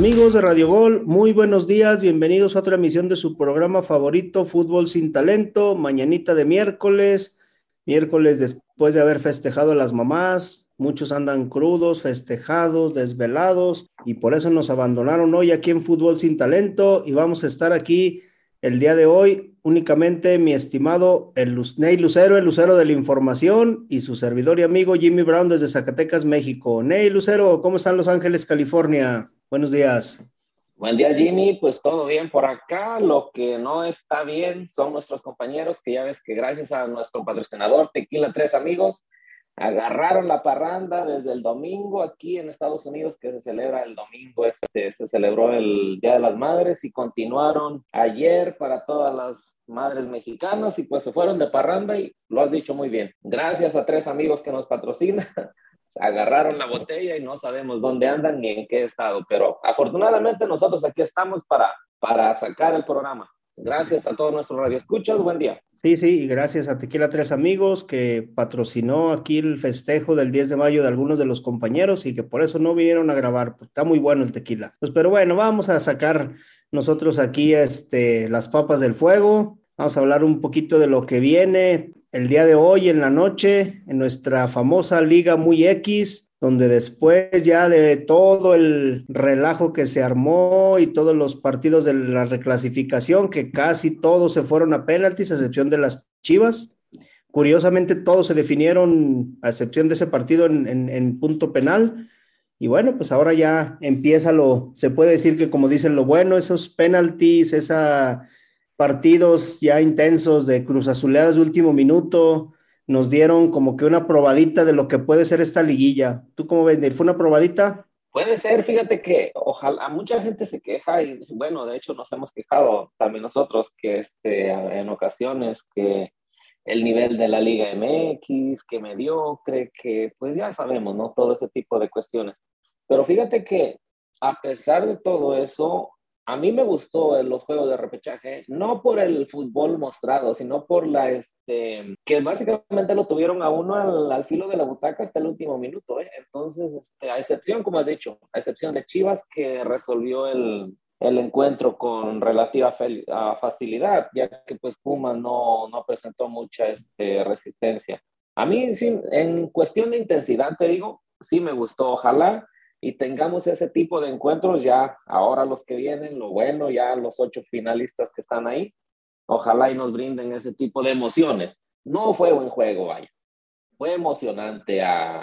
Amigos de Radio Gol, muy buenos días, bienvenidos a otra emisión de su programa favorito, Fútbol sin Talento, mañanita de miércoles, miércoles después de haber festejado a las mamás, muchos andan crudos, festejados, desvelados, y por eso nos abandonaron hoy aquí en Fútbol sin Talento, y vamos a estar aquí el día de hoy únicamente mi estimado el Ney Lucero, el Lucero de la Información, y su servidor y amigo Jimmy Brown desde Zacatecas, México. Ney Lucero, ¿cómo están Los Ángeles, California? Buenos días. Buen día, Jimmy. Pues todo bien por acá. Lo que no está bien son nuestros compañeros, que ya ves que gracias a nuestro patrocinador Tequila Tres Amigos, agarraron la parranda desde el domingo aquí en Estados Unidos, que se celebra el domingo, este, se celebró el Día de las Madres y continuaron ayer para todas las madres mexicanas y pues se fueron de parranda y lo has dicho muy bien. Gracias a tres amigos que nos patrocinan, agarraron la botella y no sabemos dónde andan ni en qué estado, pero afortunadamente nosotros aquí estamos para, para sacar el programa. Gracias a todos nuestros radioescuchas, buen día. Sí, sí, y gracias a Tequila Tres Amigos que patrocinó aquí el festejo del 10 de mayo de algunos de los compañeros y que por eso no vinieron a grabar. Está muy bueno el tequila. Pues, pero bueno, vamos a sacar nosotros aquí este, las papas del fuego. Vamos a hablar un poquito de lo que viene el día de hoy en la noche en nuestra famosa Liga Muy X, donde después ya de todo el relajo que se armó y todos los partidos de la reclasificación, que casi todos se fueron a penaltis, a excepción de las Chivas. Curiosamente, todos se definieron, a excepción de ese partido, en, en punto penal. Y bueno, pues ahora ya empieza lo, se puede decir que como dicen lo bueno, esos penaltis, esa partidos ya intensos de Cruz Azuleadas de último minuto, nos dieron como que una probadita de lo que puede ser esta liguilla. ¿Tú cómo ves, ¿Fue una probadita? Puede ser, fíjate que ojalá, mucha gente se queja y bueno, de hecho nos hemos quejado también nosotros que este, en ocasiones que el nivel de la Liga MX, que mediocre, que pues ya sabemos, ¿no? Todo ese tipo de cuestiones. Pero fíjate que a pesar de todo eso, a mí me gustó los juegos de repechaje, no por el fútbol mostrado, sino por la, este, que básicamente lo tuvieron a uno al, filo de la butaca hasta el último minuto, ¿eh? Entonces, este, a excepción, como has dicho, a excepción de Chivas, que resolvió el, el encuentro con relativa facilidad, ya que pues Puma no, no presentó mucha este, resistencia. A mí, sí, en cuestión de intensidad, te digo, sí me gustó. Ojalá y tengamos ese tipo de encuentros ya ahora los que vienen, lo bueno, ya los ocho finalistas que están ahí, ojalá y nos brinden ese tipo de emociones. No fue buen juego, vaya. Fue emocionante,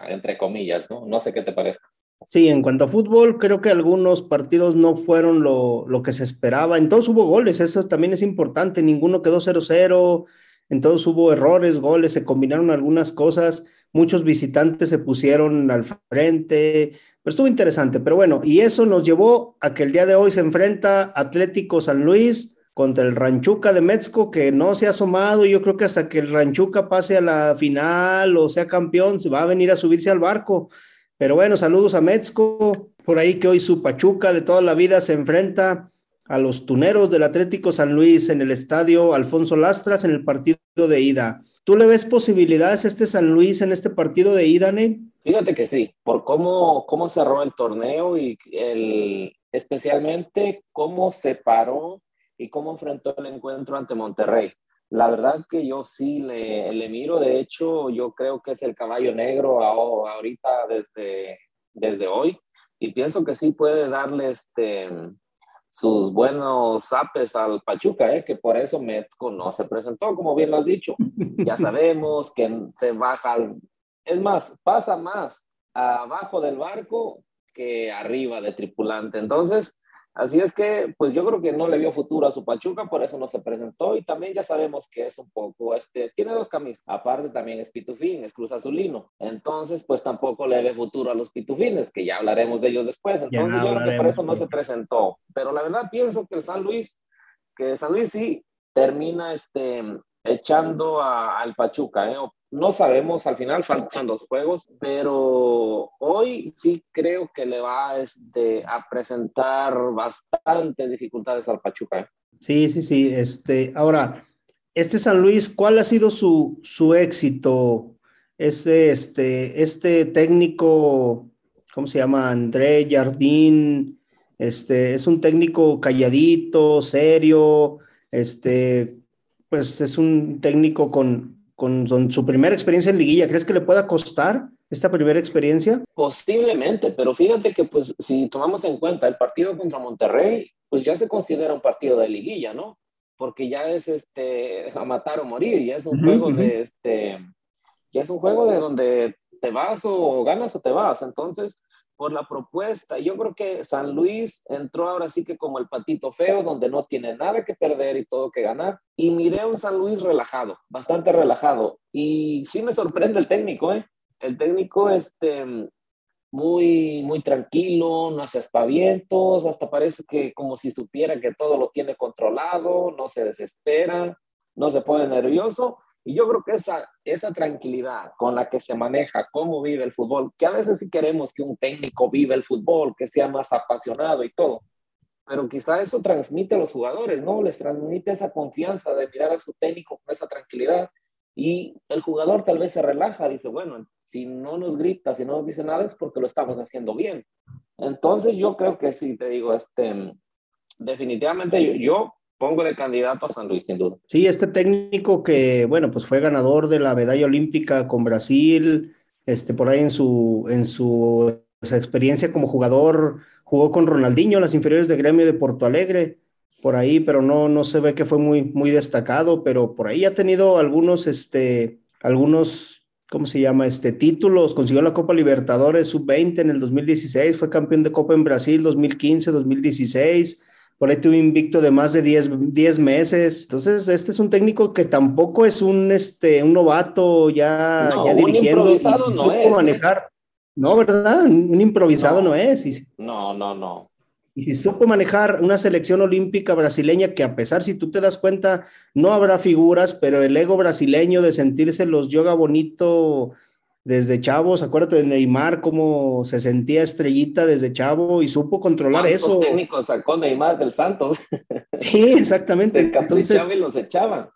entre comillas, ¿no? No sé qué te parece. Sí, en cuanto a fútbol, creo que algunos partidos no fueron lo, lo que se esperaba. En todos hubo goles, eso también es importante. Ninguno quedó 0-0, en todos hubo errores, goles, se combinaron algunas cosas muchos visitantes se pusieron al frente, pues estuvo interesante, pero bueno, y eso nos llevó a que el día de hoy se enfrenta Atlético San Luis contra el Ranchuca de Metzco, que no se ha asomado, yo creo que hasta que el Ranchuca pase a la final o sea campeón, se va a venir a subirse al barco. Pero bueno, saludos a Metzco, por ahí que hoy su Pachuca de toda la vida se enfrenta a los tuneros del Atlético San Luis en el estadio Alfonso Lastras en el partido de ida. ¿Tú le ves posibilidades a este San Luis en este partido de ida, Ney? Fíjate que sí, por cómo, cómo cerró el torneo y el, especialmente cómo se paró y cómo enfrentó el encuentro ante Monterrey. La verdad que yo sí le, le miro, de hecho yo creo que es el caballo negro ahorita desde, desde hoy y pienso que sí puede darle este, sus buenos zapes al Pachuca, ¿eh? que por eso Metzco no se presentó, como bien lo has dicho. Ya sabemos que se baja, es más, pasa más abajo del barco que arriba de tripulante. Entonces, Así es que, pues yo creo que no le vio futuro a su Pachuca, por eso no se presentó y también ya sabemos que es un poco, este, tiene dos camisas, aparte también es pitufín, es cruz azulino, entonces pues tampoco le ve futuro a los pitufines, que ya hablaremos de ellos después, entonces yo creo que por eso no se presentó, pero la verdad pienso que el San Luis, que San Luis sí termina este, echando al Pachuca, ¿eh? No sabemos, al final faltan dos juegos, pero hoy sí creo que le va este, a presentar bastantes dificultades al Pachuca. ¿eh? Sí, sí, sí. Este, ahora, este San Luis, ¿cuál ha sido su, su éxito? Este, este, este técnico, ¿cómo se llama? André Jardín, Este, es un técnico calladito, serio, este, pues es un técnico con, con, su primera experiencia en liguilla. ¿Crees que le pueda costar esta primera experiencia? Posiblemente, pero fíjate que pues si tomamos en cuenta el partido contra Monterrey, pues ya se considera un partido de liguilla, ¿no? Porque ya es este a matar o morir, ya es un juego de este, ya es un juego de donde te vas o ganas o te vas. Entonces, por la propuesta. Yo creo que San Luis entró ahora sí que como el patito feo, donde no tiene nada que perder y todo que ganar. Y miré un San Luis relajado, bastante relajado. Y sí me sorprende el técnico, ¿eh? El técnico, este, muy, muy tranquilo, no hace aspavientos, hasta parece que como si supiera que todo lo tiene controlado, no se desespera, no se pone nervioso y yo creo que esa, esa tranquilidad con la que se maneja cómo vive el fútbol, que a veces sí queremos que un técnico vive el fútbol, que sea más apasionado y todo, pero quizá eso transmite a los jugadores, ¿no? Les transmite esa confianza de mirar a su técnico con esa tranquilidad y el jugador tal vez se relaja, dice, bueno, si no nos grita, si no nos dice nada es porque lo estamos haciendo bien. Entonces yo creo que sí, te digo, este, definitivamente yo pongo de candidato a San Luis, sin duda. Sí, este técnico que, bueno, pues fue ganador de la medalla olímpica con Brasil, este, por ahí en su, en su experiencia como jugador, jugó con Ronaldinho, las inferiores de gremio de Porto Alegre, por ahí, pero no, no se ve que fue muy, muy destacado, pero por ahí ha tenido algunos, este, algunos, ¿cómo se llama? Este, títulos, consiguió la Copa Libertadores Sub-20 en el 2016, fue campeón de Copa en Brasil 2015, 2016 por ahí tuve invicto de más de 10, meses. Entonces, este es un técnico que tampoco es un, este, un novato ya, ya dirigiendo y no es, ¿eh? manejar. No, ¿verdad? Un improvisado no, es. no, no, no. Y si supo manejar una selección olímpica brasileña que a pesar, si tú te das cuenta, no habrá figuras, pero el ego brasileño de sentirse los yoga bonito desde chavos, acuérdate de Neymar, cómo se sentía estrellita desde chavo y supo controlar eso. técnicos sacó Neymar del Santos? Sí, exactamente. Se Entonces, y los echaba.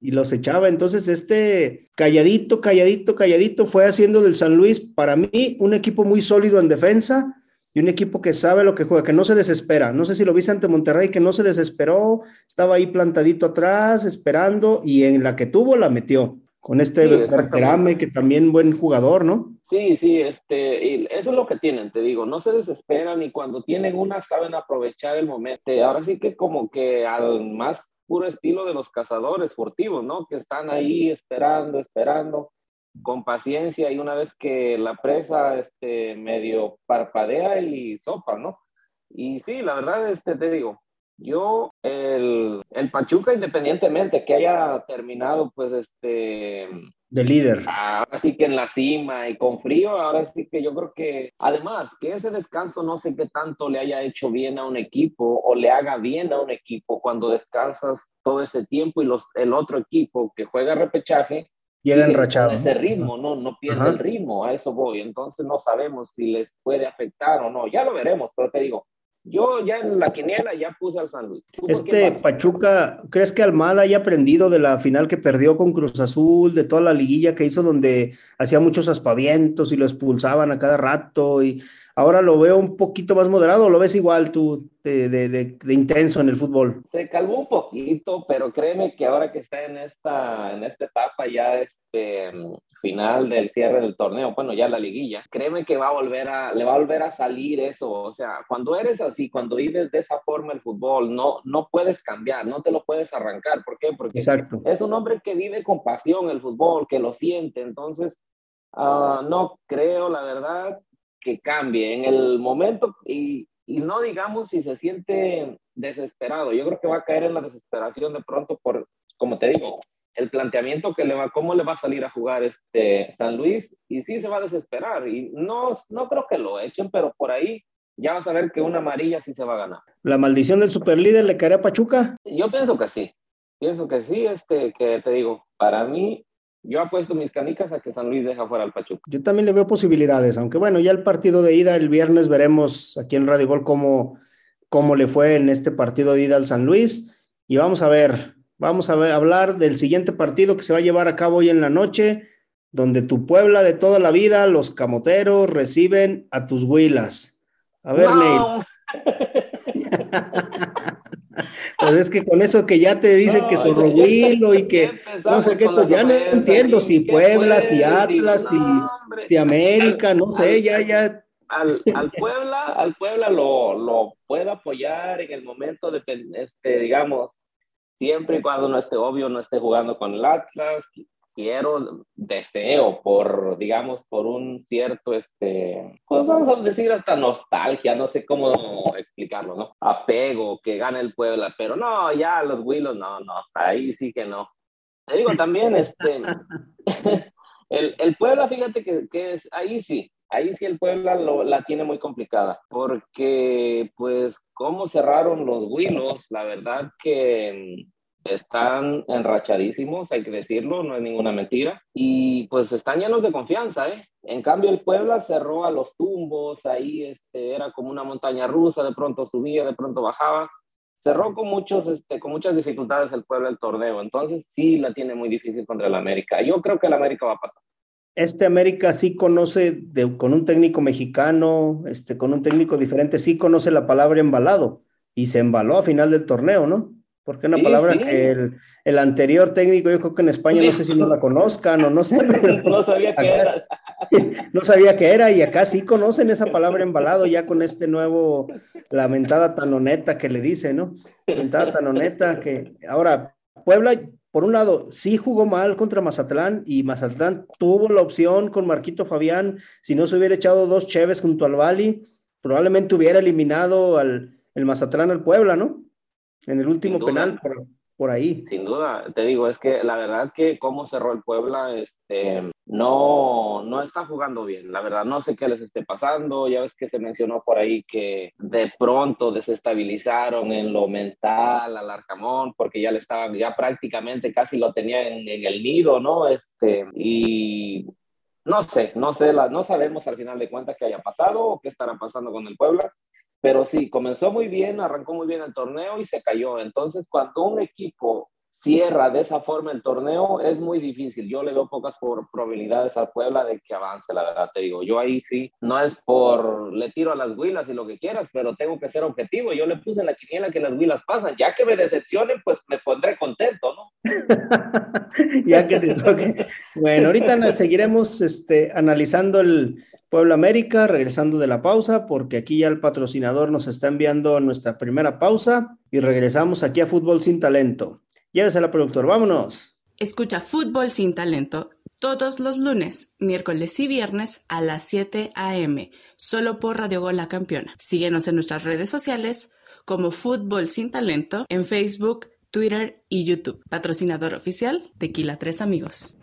Y los echaba. Entonces, este calladito, calladito, calladito fue haciendo del San Luis, para mí, un equipo muy sólido en defensa y un equipo que sabe lo que juega, que no se desespera. No sé si lo viste ante Monterrey, que no se desesperó, estaba ahí plantadito atrás, esperando, y en la que tuvo la metió con este sí, que también buen jugador, ¿no? Sí, sí, este, y eso es lo que tienen, te digo, no se desesperan y cuando tienen una saben aprovechar el momento. Ahora sí que como que al más puro estilo de los cazadores furtivos, ¿no? Que están ahí esperando, esperando, con paciencia y una vez que la presa este, medio parpadea y sopa, ¿no? Y sí, la verdad, este, te digo, yo, el, el, Pachuca, independientemente que haya terminado, pues, este... De líder. Ahora sí que en la cima y con frío, ahora sí que yo creo que, además, que ese descanso no sé qué tanto le haya hecho bien a un equipo o le haga bien a un equipo cuando descansas todo ese tiempo y los, el otro equipo que juega repechaje llega enrachado. Ese ritmo, no, no pierde el ritmo, a eso voy. Entonces no sabemos si les puede afectar o no. Ya lo veremos, pero te digo, yo ya en la quiniela ya puse al San Luis. Este Pachuca, ¿crees que Almada haya aprendido de la final que perdió con Cruz Azul, de toda la liguilla que hizo donde hacía muchos aspavientos y lo expulsaban a cada rato y ahora lo veo un poquito más moderado, lo ves igual tú de, de, de, intenso en el fútbol? Se calmó un poquito, pero créeme que ahora que está en esta, en esta etapa ya este, final del cierre del torneo, bueno, ya la liguilla, créeme que va a volver a, le va a volver a salir eso, o sea, cuando eres así, cuando vives de esa forma el fútbol, no, no puedes cambiar, no te lo puedes arrancar, ¿por qué? Porque es un hombre que vive con pasión el fútbol, que lo siente, entonces, uh, no creo, la verdad, que cambie. En el momento y, y no digamos si se siente desesperado, yo creo que va a caer en la desesperación de pronto por, como te digo, el planteamiento que le va, cómo le va a salir a jugar este San Luis y sí se va a desesperar y no, no creo que lo echen, pero por ahí ya vas a ver que una amarilla sí se va a ganar. ¿La maldición del superlíder le caerá a Pachuca? Yo pienso que sí, pienso que sí, este, que te digo, para mí yo apuesto mis canicas a que San Luis deja fuera al Pachuca. Yo también le veo posibilidades, aunque bueno, ya el partido de ida el viernes veremos aquí en Radio Gol cómo, cómo le fue en este partido de ida al San Luis y vamos a ver, Vamos a, hablar del siguiente partido que se va a llevar a cabo hoy en la noche, donde tu Puebla de toda la vida, los camoteros, reciben a tus huilas. A ver, Neil. Pues es que con eso que ya te dicen que Zorrohuilo y que no sé qué, pues ya no entiendo si Puebla, si Atlas, si, América, no sé, ya, ya. Al, al Puebla, al Puebla lo, lo puedo apoyar en el momento de, este, digamos, siempre y cuando no esté obvio, no esté jugando con el Atlas, quiero, deseo por, digamos, por un cierto, este, pues vamos a decir hasta nostalgia, no sé cómo explicarlo, ¿no? Apego, que gane el Puebla, pero no, ya los Willows, no, no, ahí sí que no. Te digo también, este, el, el Puebla, fíjate que, que, es, ahí sí, ahí sí el Puebla lo, la tiene muy complicada, porque pues cómo cerraron los Willows, la verdad que están enrachadísimos, hay que decirlo, no es ninguna mentira, y pues están llenos de confianza, ¿eh? En cambio el Puebla cerró a los tumbos, ahí este, era como una montaña rusa, de pronto subía, de pronto bajaba, cerró con, muchos, este, con muchas dificultades el Puebla el torneo, entonces sí la tiene muy difícil contra el América, yo creo que el América va a pasar. Este América sí conoce, con un técnico mexicano, este, con un técnico diferente, sí conoce la palabra embalado, y se embaló a final del torneo, ¿no? Porque una palabra que el, el, anterior técnico, yo creo que en España, no sé si no la conozcan o no sé. no sabía qué era. no sabía qué era y acá sí conocen esa palabra embalado ya con este nuevo, lamentada tanoneta que le dice, ¿no? Lamentada tanoneta que ahora Puebla, por un lado, sí jugó mal contra Mazatlán y Mazatlán tuvo la opción con Marquito Fabián, si no se hubiera echado dos cheves junto al Bali, probablemente hubiera eliminado al el Mazatlán al Puebla, ¿no? En el último penal, por, por, ahí. Sin duda, te digo, es que la verdad que cómo cerró el Puebla, este, no, no está jugando bien. La verdad, no sé qué les esté pasando. Ya ves que se mencionó por ahí que de pronto desestabilizaron en lo mental al Arcamón, porque ya le estaban, ya prácticamente casi lo tenía en, en el nido, ¿no? Este, y no sé, no sé, la, no sabemos al final de cuentas qué haya pasado o qué estará pasando con el Puebla. Pero sí, comenzó muy bien, arrancó muy bien el torneo y se cayó. Entonces, cuando un equipo cierra de esa forma el torneo, es muy difícil. Yo le veo pocas probabilidades al Puebla de que avance, la verdad te digo. Yo ahí sí, no es por, le tiro a las huilas y lo que quieras, pero tengo que ser objetivo. Yo le puse en la quiniela que las huilas pasan. Ya que me decepcionen, pues me pondré contento, ¿no? ya que te toque. Bueno, ahorita seguiremos este, analizando el, Puebla América, regresando de la pausa, porque aquí ya el patrocinador nos está enviando nuestra primera pausa y regresamos aquí a Fútbol sin Talento. Llévesela, productor, vámonos. Escucha Fútbol sin Talento todos los lunes, miércoles y viernes a las 7 a.m., solo por Radio Gol La Campeona. Síguenos en nuestras redes sociales como Fútbol sin Talento en Facebook, Twitter y YouTube. Patrocinador oficial, Tequila Tres Amigos.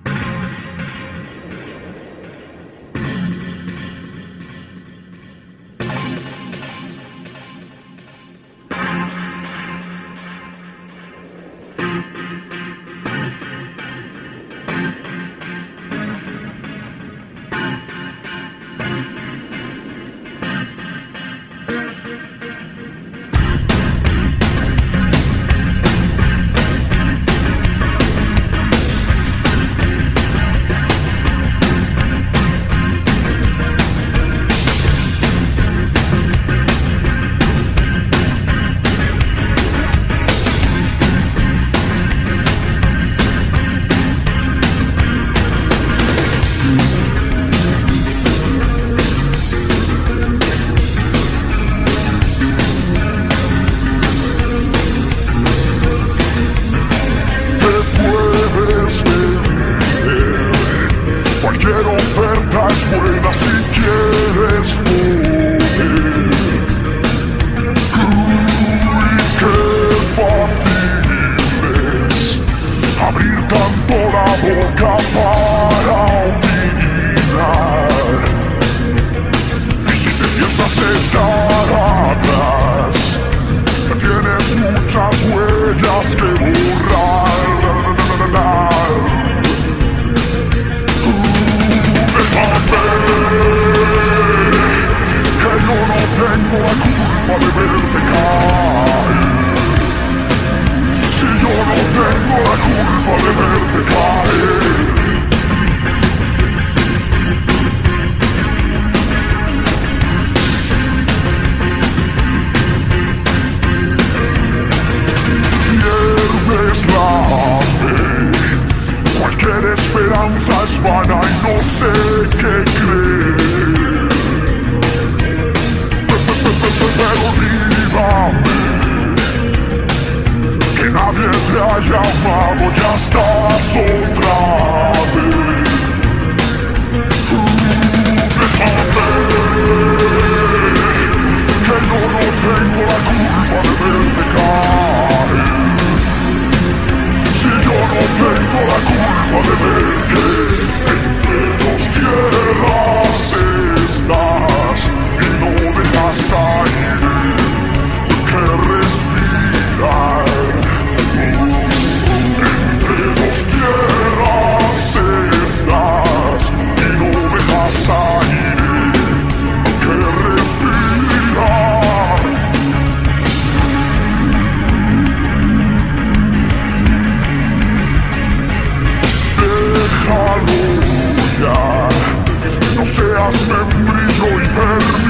las membrillo y perdido.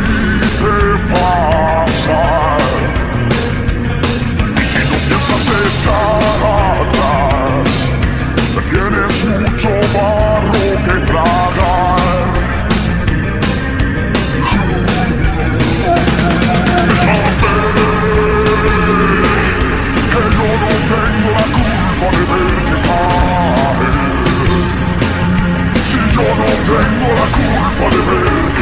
Oliver!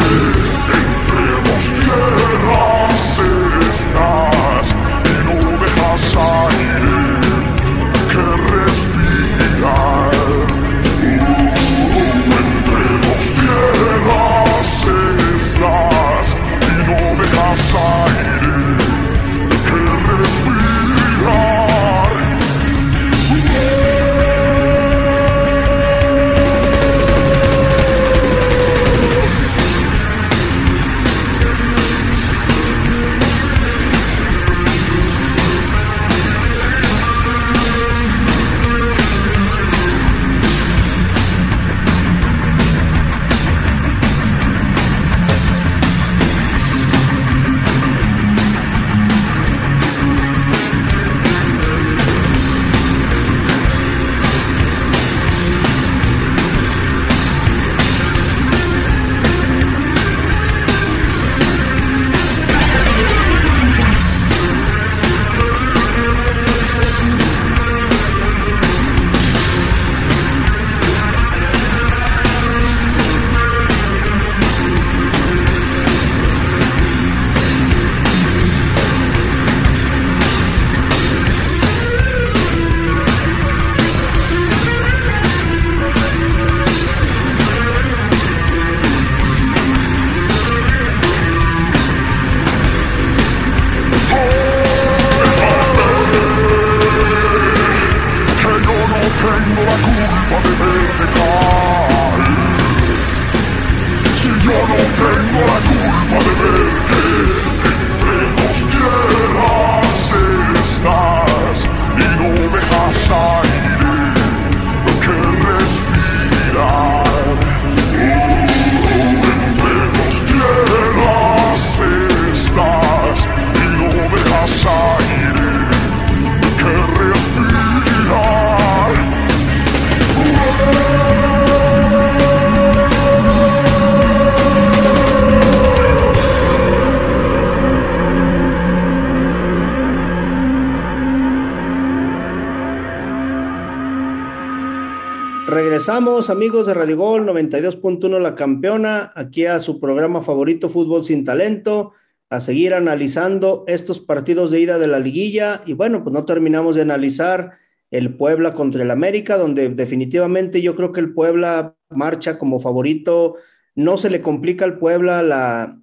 Amigos de Radio Gol 92.1 La Campeona, aquí a su programa favorito Fútbol sin Talento, a seguir analizando estos partidos de ida de la liguilla. Y bueno, pues no terminamos de analizar el Puebla contra el América, donde definitivamente yo creo que el Puebla marcha como favorito, no se le complica al Puebla la,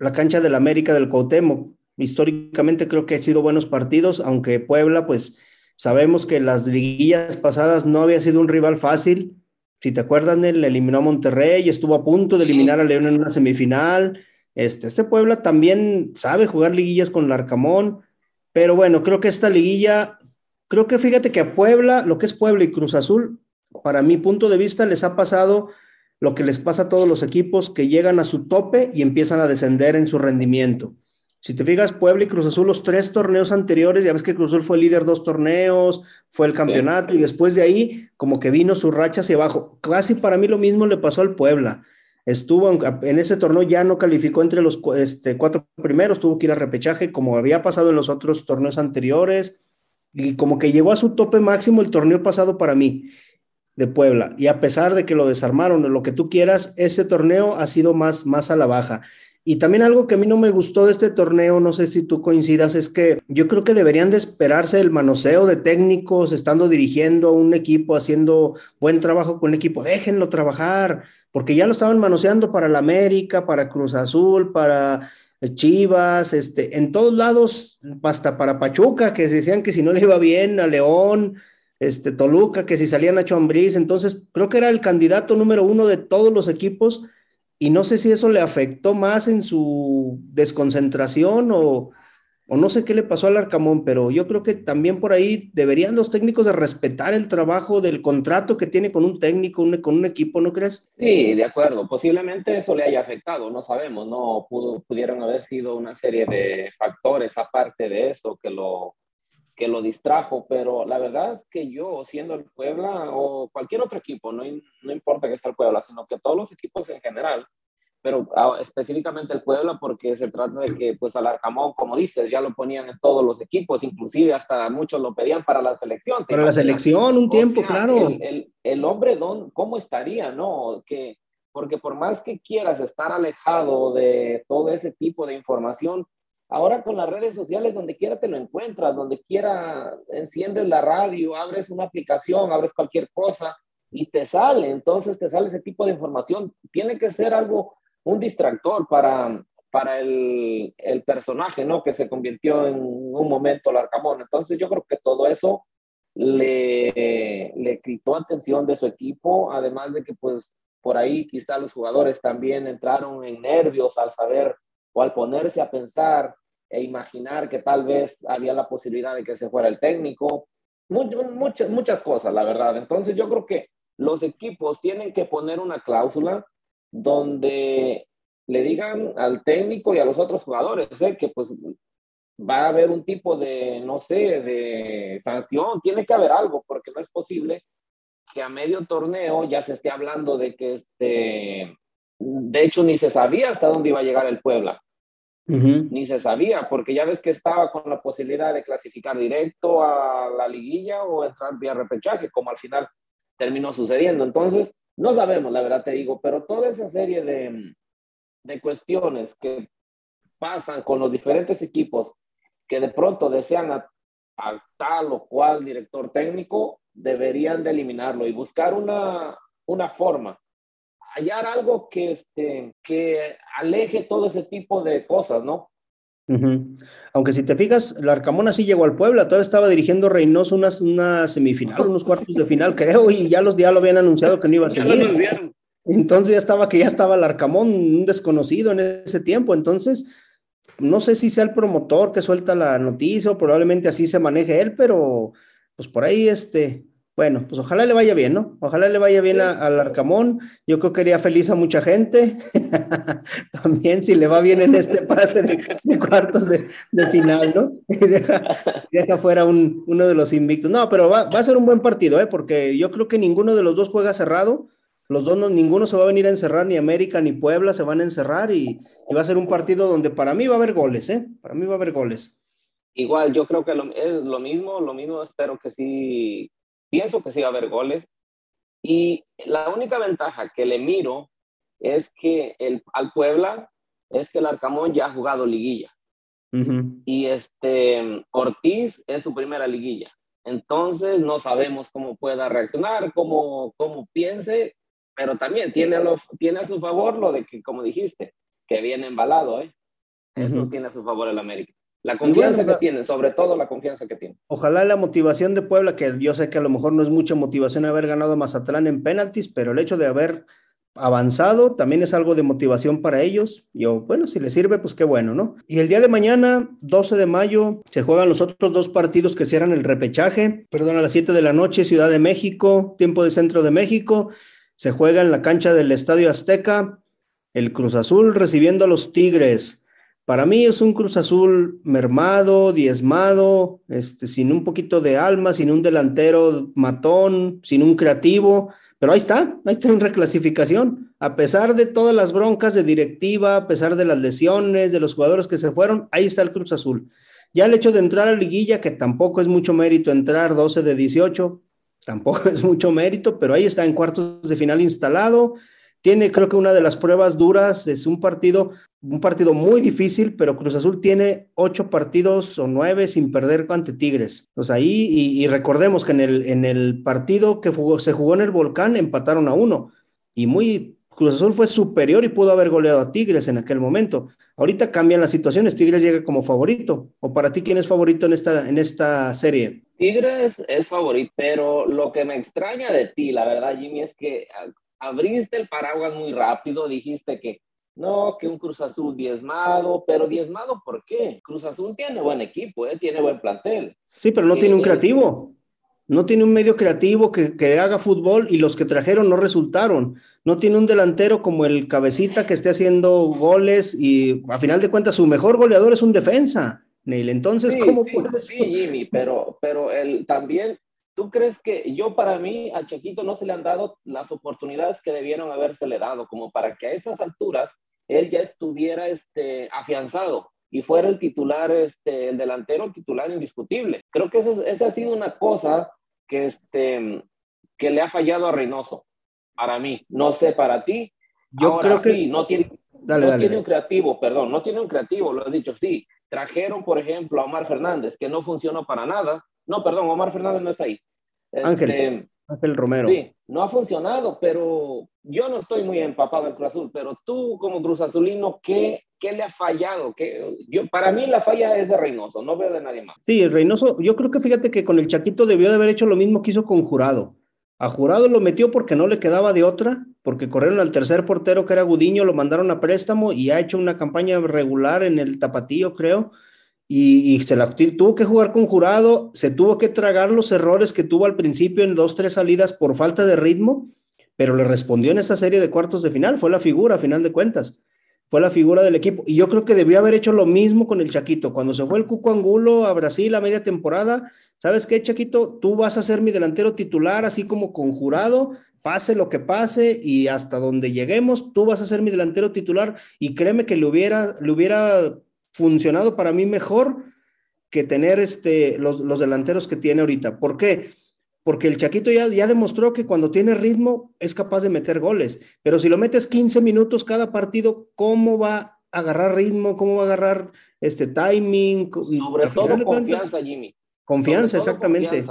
la cancha del América del Cuauhtémoc. Históricamente creo que ha sido buenos partidos, aunque Puebla pues sabemos que las liguillas pasadas no había sido un rival fácil, si te acuerdan, él eliminó a Monterrey, estuvo a punto de eliminar a León en una semifinal. Este, este Puebla también sabe jugar liguillas con Larcamón, pero bueno, creo que esta liguilla, creo que fíjate que a Puebla, lo que es Puebla y Cruz Azul, para mi punto de vista, les ha pasado lo que les pasa a todos los equipos que llegan a su tope y empiezan a descender en su rendimiento. Si te fijas, Puebla y Cruz Azul, los tres torneos anteriores, ya ves que Cruz Azul fue líder dos torneos, fue el campeonato y después de ahí como que vino su racha hacia abajo. Casi para mí lo mismo le pasó al Puebla. Estuvo en ese torneo, ya no calificó entre los este, cuatro primeros, tuvo que ir a repechaje como había pasado en los otros torneos anteriores y como que llegó a su tope máximo el torneo pasado para mí de Puebla. Y a pesar de que lo desarmaron, lo que tú quieras, ese torneo ha sido más, más a la baja. Y también algo que a mí no me gustó de este torneo, no sé si tú coincidas, es que yo creo que deberían de esperarse el manoseo de técnicos, estando dirigiendo a un equipo, haciendo buen trabajo con el equipo, déjenlo trabajar, porque ya lo estaban manoseando para la América, para Cruz Azul, para Chivas, este, en todos lados, hasta para Pachuca, que decían que si no le iba bien a León, este, Toluca, que si salían Nacho Ambriz, entonces creo que era el candidato número uno de todos los equipos y no sé si eso le afectó más en su desconcentración o o no sé qué le pasó al Arcamón, pero yo creo que también por ahí deberían los técnicos de respetar el trabajo del contrato que tiene con un técnico, con un equipo, ¿no crees? Sí, de acuerdo. Posiblemente eso le haya afectado, no sabemos, no pudieron haber sido una serie de factores aparte de eso que lo que lo distrajo, pero la verdad que yo, siendo el Puebla o cualquier otro equipo, no, no importa que sea el Puebla, sino que todos los equipos en general, pero ah, específicamente el Puebla porque se trata de que pues al Arcamón, como dices, ya lo ponían en todos los equipos, inclusive hasta muchos lo pedían para la selección. Para la selección, un tiempo, claro. El, el, hombre, don, ¿cómo estaría, no? Que, porque por más que quieras estar alejado de todo ese tipo de información, ahora con las redes sociales, donde quiera te lo encuentras, donde quiera enciendes la radio, abres una aplicación, abres cualquier cosa y te sale, entonces te sale ese tipo de información. Tiene que ser algo un distractor para, para el, el, personaje, ¿no? Que se convirtió en un momento el Arcamón. Entonces yo creo que todo eso le, le quitó atención de su equipo, además de que pues por ahí quizá los jugadores también entraron en nervios al saber o al ponerse a pensar e imaginar que tal vez había la posibilidad de que se fuera el técnico. muchas, muchas cosas, la verdad. Entonces yo creo que los equipos tienen que poner una cláusula donde le digan al técnico y a los otros jugadores ¿eh? que pues va a haber un tipo de, no sé, de sanción, tiene que haber algo, porque no es posible que a medio torneo ya se esté hablando de que este, de hecho ni se sabía hasta dónde iba a llegar el Puebla. Ni se sabía, porque ya ves que estaba con la posibilidad de clasificar directo a la liguilla o entrar vía repechaje, como al final terminó sucediendo. Entonces, no sabemos, la verdad te digo, pero toda esa serie de, de cuestiones que pasan con los diferentes equipos que de pronto desean a, tal o cual director técnico, deberían de eliminarlo y buscar una, una forma, hallar algo que, este, que aleje todo ese tipo de cosas, ¿no? Aunque si te fijas, el Arcamón así llegó al Puebla, todavía estaba dirigiendo Reynoso una, una semifinal, unos cuartos de final, creo, y ya los ya lo habían anunciado que no iba a seguir. Entonces ya estaba que ya estaba el Arcamón, un desconocido en ese tiempo. Entonces, no sé si sea el promotor que suelta la noticia o probablemente así se maneje él, pero pues por ahí este, bueno, pues ojalá le vaya bien, ¿no? Ojalá le vaya bien al Arcamón. Yo creo que haría feliz a mucha gente. También si le va bien en este pase de, cuartos de, final, ¿no? deja, fuera uno de los invictos. No, pero va, a ser un buen partido, ¿eh? Porque yo creo que ninguno de los dos juega cerrado. Los dos, no, ninguno se va a venir a encerrar, ni América ni Puebla se van a encerrar y, y, va a ser un partido donde para mí va a haber goles, ¿eh? Para mí va a haber goles. Igual, yo creo que es lo mismo, lo mismo espero que sí pienso que sí va a haber goles. Y la única ventaja que le miro es que el, al Puebla es que el Arcamón ya ha jugado liguilla. Y este Ortiz es su primera liguilla. Entonces no sabemos cómo pueda reaccionar, cómo, cómo piense, pero también tiene, tiene a su favor lo de que, como dijiste, que viene embalado, ¿eh? Eso tiene a su favor el América. La confianza que tienen, sobre todo la confianza que tienen. Ojalá la motivación de Puebla, que yo sé que a lo mejor no es mucha motivación haber ganado a Mazatlán en penaltis, pero el hecho de haber avanzado también es algo de motivación para ellos. Yo, bueno, si les sirve, pues qué bueno, ¿no? Y el día de mañana, 12 de mayo, se juegan los otros dos partidos que cierran el repechaje. Perdón, a las 7 de la noche, Ciudad de México, tiempo de Centro de México. Se juega en la cancha del Estadio Azteca. El Cruz Azul recibiendo a los Tigres. Para mí es un Cruz Azul mermado, diezmado, este, sin un poquito de alma, sin un delantero matón, sin un creativo, pero ahí está, ahí está en reclasificación. A pesar de todas las broncas de directiva, a pesar de las lesiones, de los jugadores que se fueron, ahí está el Cruz Azul. Ya el hecho de entrar a liguilla, que tampoco es mucho mérito entrar 12 de 18, tampoco es mucho mérito, pero ahí está en cuartos de final instalado tiene, creo que una de las pruebas duras es un partido, un partido muy difícil, pero Cruz Azul tiene ocho partidos o nueve sin perder ante Tigres. Pues ahí, y, recordemos que en el, en el partido que se jugó en el Volcán empataron a uno. Y muy, Cruz Azul fue superior y pudo haber goleado a Tigres en aquel momento. Ahorita cambian las situaciones, Tigres llega como favorito. ¿O para ti quién es favorito en esta, en esta serie? Tigres es favorito, pero lo que me extraña de ti, la verdad, Jimmy, es que abriste el paraguas muy rápido, dijiste que no, que un Cruz Azul diezmado, pero diezmado, ¿por qué? Cruz Azul tiene buen equipo, ¿eh? tiene buen plantel. Sí, pero no tiene un creativo. No tiene un medio creativo que, que, haga fútbol y los que trajeron no resultaron. No tiene un delantero como el cabecita que esté haciendo goles y a final de cuentas su mejor goleador es un defensa, Neil. Entonces, ¿cómo sí, Sí, Jimmy, pero, pero él también, ¿tú crees que yo para mí a Chiquito no se le han dado las oportunidades que debieron habérsele dado como para que a estas alturas él ya estuviera este, afianzado? y fuera el titular, este, el delantero titular indiscutible. Creo que esa, ha sido una cosa que, este, que le ha fallado a Reynoso, para mí. No sé, para ti. Yo creo que sí, no tiene, no tiene un creativo, perdón, no tiene un creativo, lo has dicho, sí. Trajeron, por ejemplo, a Omar Fernández, que no funcionó para nada. No, perdón, Omar Fernández no está ahí. Ángel, este, Ángel Romero. Sí, no ha funcionado, pero yo no estoy muy empapado del Cruz Azul, pero tú como Cruz Azulino, ¿qué ¿Qué le ha fallado? ¿Qué? Yo, para mí la falla es de Reynoso, no veo de nadie más. Sí, Reynoso, yo creo que fíjate que con el Chaquito debió de haber hecho lo mismo que hizo con Jurado. A Jurado lo metió porque no le quedaba de otra, porque corrieron al tercer portero que era Gudiño, lo mandaron a préstamo y ha hecho una campaña regular en el Tapatío, creo, y, se la tuvo que jugar con Jurado, se tuvo que tragar los errores que tuvo al principio en dos, tres salidas por falta de ritmo, pero le respondió en esa serie de cuartos de final, fue la figura a final de cuentas fue la figura del equipo. Y yo creo que debió haber hecho lo mismo con el Chaquito. Cuando se fue el Cuco Angulo a Brasil a media temporada, ¿sabes qué, Chaquito? Tú vas a ser mi delantero titular, así como conjurado, pase lo que pase y hasta donde lleguemos, tú vas a ser mi delantero titular. Y créeme que le hubiera, le hubiera funcionado para mí mejor que tener este, los, los delanteros que tiene ahorita. ¿Por qué? porque el Chaquito ya, ya demostró que cuando tiene ritmo es capaz de meter goles, pero si lo metes 15 minutos cada partido, ¿cómo va a agarrar ritmo? ¿Cómo va a agarrar este timing? Sobre todo confianza, Jimmy. Confianza, exactamente.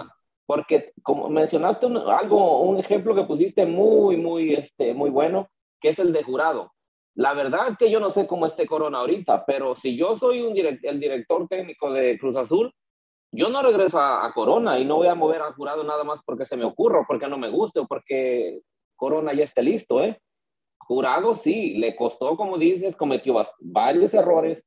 porque como mencionaste algo, un ejemplo que pusiste muy, muy, este, muy bueno, que es el de jurado. La verdad es que yo no sé cómo esté Corona ahorita, pero si yo soy un el director técnico de Cruz Azul, yo no regreso a, Corona y no voy a mover al jurado nada más porque se me ocurra porque no me guste o porque Corona ya esté listo, ¿eh? Jurado sí, le costó, como dices, cometió varios errores,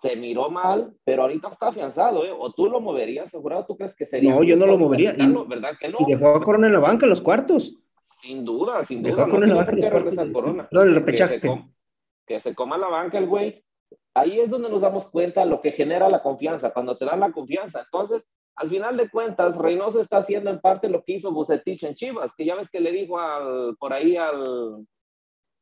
se miró mal, pero ahorita está afianzado, ¿eh? O tú lo moverías, jurado, ¿tú crees que sería? No, yo no lo movería. Y, ¿verdad que no? Y dejó a Corona en la banca en los cuartos. Sin duda, sin duda. La banca. Corona. No, el repechaje. Que se, que se coma la banca el güey ahí es donde nos damos cuenta lo que genera la confianza, cuando te dan la confianza. Entonces, al final de cuentas, Reynoso está haciendo en parte lo que hizo Bucetich en Chivas, que ya ves que le dijo al, por ahí al,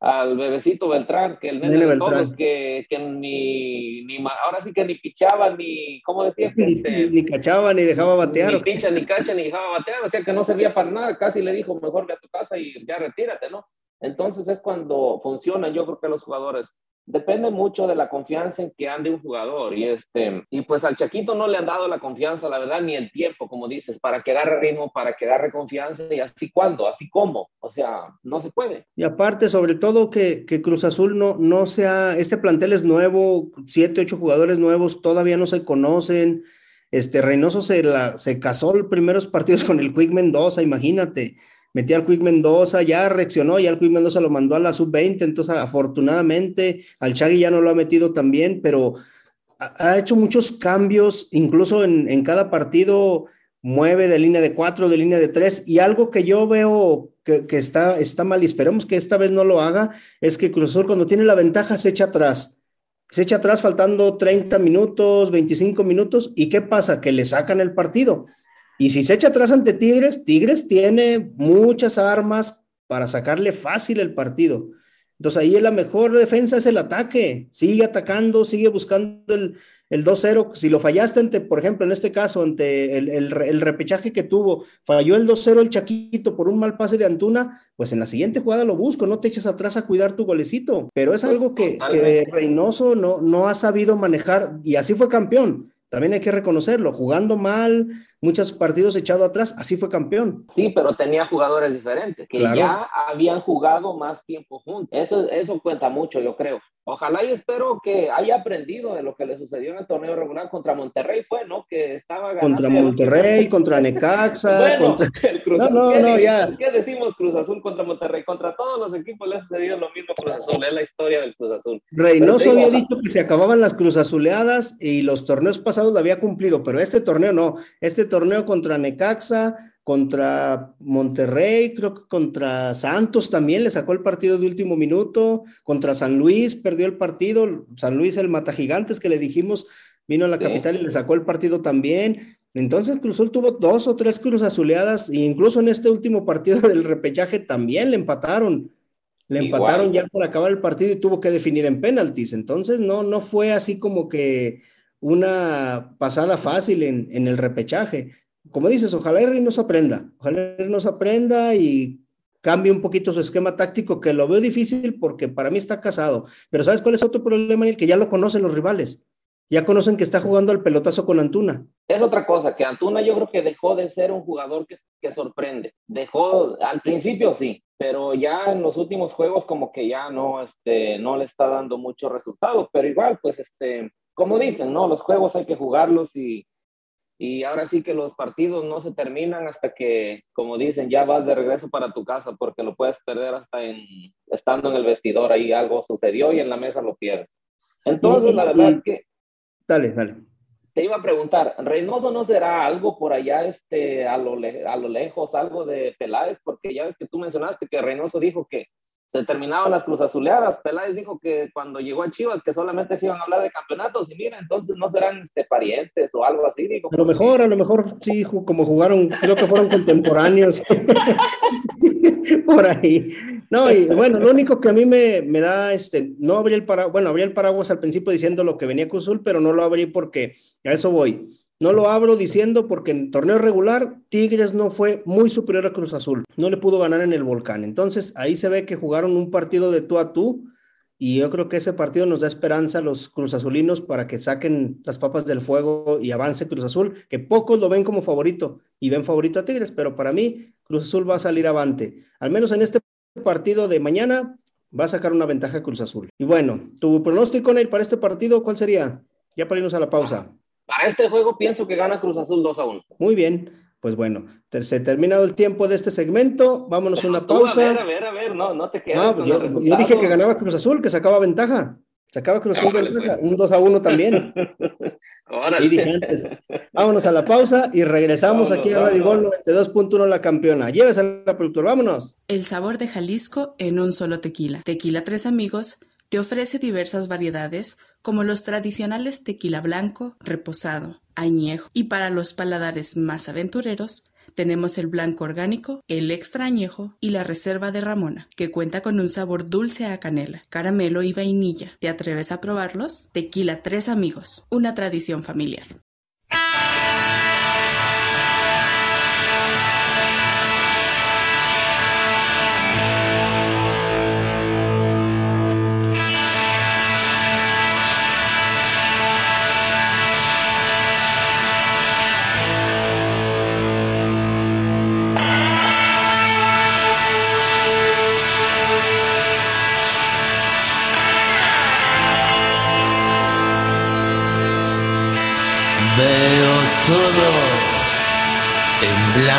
al bebecito Beltrán, que el nene de todos, que, que ni, ni, ahora sí que ni pichaba, ni, ¿cómo decía? ni, este, ni, cachaba, ni dejaba batear. Ni pincha, ni cacha, ni dejaba batear, o sea que no servía para nada, casi le dijo, mejor ve a tu casa y ya retírate, ¿no? Entonces es cuando funcionan, yo creo que los jugadores depende mucho de la confianza en que ande un jugador y este y pues al Chaquito no le han dado la confianza la verdad ni el tiempo como dices para que agarre ritmo para que agarre confianza y así cuándo así cómo o sea no se puede. Y aparte sobre todo que, que Cruz Azul no no sea este plantel es nuevo siete ocho jugadores nuevos todavía no se conocen. Este Reynoso se la se casó los primeros partidos con el Quick Mendoza imagínate metía al Quick Mendoza, ya reaccionó, ya el Quick Mendoza lo mandó a la sub-20, entonces afortunadamente al Chagui ya no lo ha metido también, pero ha, hecho muchos cambios, incluso en, cada partido mueve de línea de cuatro, de línea de tres, y algo que yo veo que, está, mal y esperemos que esta vez no lo haga, es que Cruz Azul cuando tiene la ventaja se echa atrás. Se echa atrás faltando 30 minutos, 25 minutos, ¿y qué pasa? Que le sacan el partido. Y si se echa atrás ante Tigres, Tigres tiene muchas armas para sacarle fácil el partido. Entonces ahí la mejor defensa es el ataque. Sigue atacando, sigue buscando el, el 2-0. Si lo fallaste ante, por ejemplo, en este caso, ante el, el, repechaje que tuvo, falló el 2-0 el Chaquito por un mal pase de Antuna, pues en la siguiente jugada lo busco, no te eches atrás a cuidar tu golecito. Pero es algo que, que Reynoso no, no ha sabido manejar y así fue campeón. También hay que reconocerlo, jugando mal, muchos partidos echado atrás, así fue campeón. Sí, pero tenía jugadores diferentes, que ya habían jugado más tiempo juntos. Eso, eso cuenta mucho, yo creo. Ojalá y espero que haya aprendido de lo que le sucedió en el torneo regular contra Monterrey, fue, ¿no? Que estaba ganando. Contra Monterrey, contra Necaxa. contra... el Cruz no, no, no, ya. ¿Qué decimos Cruz Azul contra Monterrey? Contra todos los equipos le ha sucedido lo mismo Cruz Azul, es la historia del Cruz Azul. Reynoso había dicho que se acababan las Cruz Azuleadas y los torneos pasados lo había cumplido, pero este torneo no. Este torneo contra Necaxa, contra Monterrey, creo que contra Santos también le sacó el partido de último minuto, contra San Luis perdió el partido, San Luis el mata gigantes que le dijimos vino a la capital y le sacó el partido también. Entonces Cruzul tuvo dos o tres cruz azuleadas e incluso en este último partido del repechaje también le empataron. Le empataron ya para acabar el partido y tuvo que definir en penaltis. Entonces no, no fue así como que una pasada fácil en, en el repechaje como dices, ojalá nos aprenda, ojalá nos aprenda y cambie un poquito su esquema táctico, que lo veo difícil porque para mí está casado. Pero ¿sabes cuál es otro problema? En el que ya lo conocen los rivales. Ya conocen que está jugando al pelotazo con Antuna. Es otra cosa, que Antuna yo creo que dejó de ser un jugador que, que sorprende. Dejó, al principio sí, pero ya en los últimos juegos como que ya no, este, no le está dando muchos resultados. Pero igual, pues, este, como dicen, ¿no? Los juegos hay que jugarlos y y ahora sí que los partidos no se terminan hasta que, como dicen, ya vas de regreso para tu casa porque lo puedes perder hasta en, estando en el vestidor, ahí algo sucedió y en la mesa lo pierdes. Entonces, la verdad que... Dale, dale. Te iba a preguntar, ¿Reynoso no será algo por allá este, a, lo, a lo lejos, algo de Peláez? Porque ya ves que tú mencionaste que Reynoso dijo que se terminaban las cruzazuleadas. Peláez dijo que cuando llegó a Chivas que solamente se iban a hablar de campeonatos y mira, entonces no serán este, parientes o algo así. Digo, a lo mejor, a lo mejor sí, como jugaron, creo que fueron contemporáneos por ahí. No, y bueno, lo único que a mí me, me da, este, no abrí el paraguas, bueno, abrí el paraguas al principio diciendo lo que venía Cruzul, pero no lo abrí porque a eso voy no lo abro diciendo porque en torneo regular Tigres no fue muy superior a Cruz Azul. No le pudo ganar en el volcán. Entonces ahí se ve que jugaron un partido de tú a tú y yo creo que ese partido nos da esperanza a los Cruz Azulinos para que saquen las papas del fuego y avance Cruz Azul, que pocos lo ven como favorito y ven favorito a Tigres, pero para mí Cruz Azul va a salir avante. Al menos en este partido de mañana va a sacar una ventaja Cruz Azul. Y bueno, tu pronóstico, él para este partido, ¿cuál sería? Ya para irnos a la pausa. Para este juego pienso que gana Cruz Azul 2 a 1. Muy bien. Pues bueno, se ha terminado el tiempo de este segmento. Vámonos a una pausa. A ver, a ver, a ver, no, no te quedes. No, yo, yo, dije que ganaba Cruz Azul, que sacaba ventaja. Sacaba Cruz Azul ventaja. Pues. Un 2 a 1 también. y dije antes. Vámonos a la pausa y regresamos aquí a Radio Gol 92.1 La Campeona. Llévese a la productora, vámonos. El sabor de Jalisco en un solo tequila. Tequila Tres Amigos te ofrece diversas variedades como los tradicionales tequila blanco, reposado, añejo y para los paladares más aventureros tenemos el blanco orgánico, el extra añejo y la reserva de Ramona, que cuenta con un sabor dulce a canela, caramelo y vainilla. ¿Te atreves a probarlos? Tequila Tres Amigos, una tradición familiar.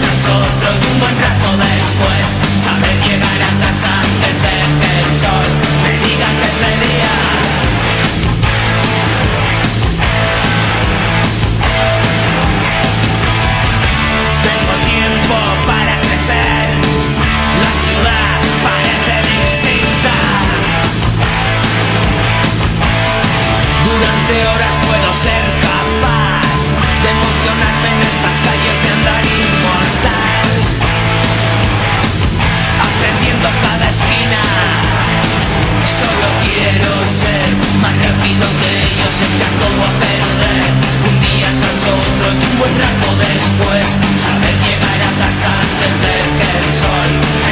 nosotros un buen rato después Saber llegar a casa antes de que el sol me diga que es de día Tengo tiempo para crecer La ciudad parece distinta Durante horas puedo ser se echa todo a perder. Un día tras otro y un buen rato después Saber llegar a casa antes de que el sol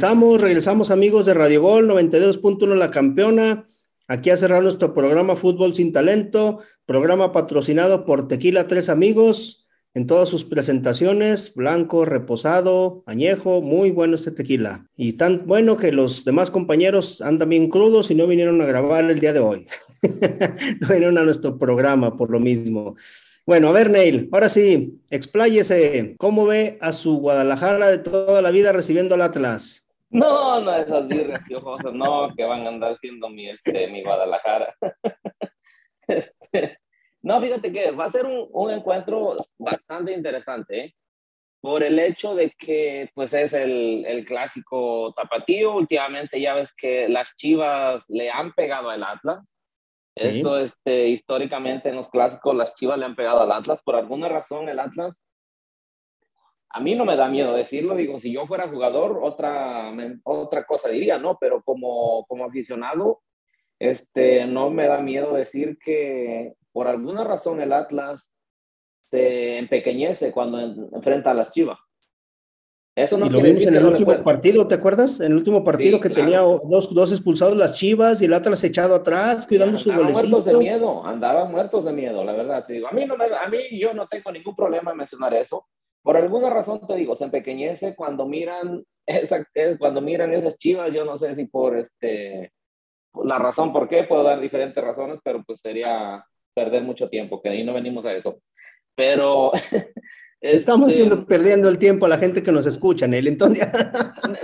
Regresamos, regresamos amigos de Radio Gol 92.1 La Campeona. Aquí a cerrar nuestro programa Fútbol sin Talento, programa patrocinado por Tequila Tres Amigos en todas sus presentaciones, blanco, reposado, añejo, muy bueno este tequila. Y tan bueno que los demás compañeros andan bien crudos y no vinieron a grabar el día de hoy. no vinieron a nuestro programa por lo mismo. Bueno, a ver, Neil, ahora sí, expláyese. ¿Cómo ve a su Guadalajara de toda la vida recibiendo al Atlas? No, no, esas birras no, que van a andar siendo mi, este, mi Guadalajara. este, no, fíjate que va a ser un, un encuentro bastante interesante, ¿eh? por el hecho de que pues es el, el, clásico tapatío. Últimamente ya ves que las Chivas le han pegado al Atlas. Eso, este, históricamente en los clásicos las Chivas le han pegado al Atlas. Por alguna razón el Atlas, a mí no me da miedo decirlo. Digo, si yo fuera jugador, otra, otra cosa diría, ¿no? Pero como, como aficionado, este, no me da miedo decir que por alguna razón el Atlas se empequeñece cuando enfrenta a las Chivas. Eso no y lo vimos en el último partido, ¿te acuerdas? En el último partido que tenía dos, dos, expulsados las Chivas y el Atlas echado atrás, cuidando su golecito. muertos de miedo, andaban muertos de miedo, la verdad. Te digo, a mí, no me, a mí yo no tengo ningún problema en mencionar eso. Por alguna razón te digo, se empequeñece cuando miran, esa, cuando miran esas Chivas, yo no sé si por este, la razón por qué, puedo dar diferentes razones, pero pues sería perder mucho tiempo, que ahí no venimos a eso. Pero... Estamos este, perdiendo el tiempo a la gente que nos escucha, Nelly. Entonces...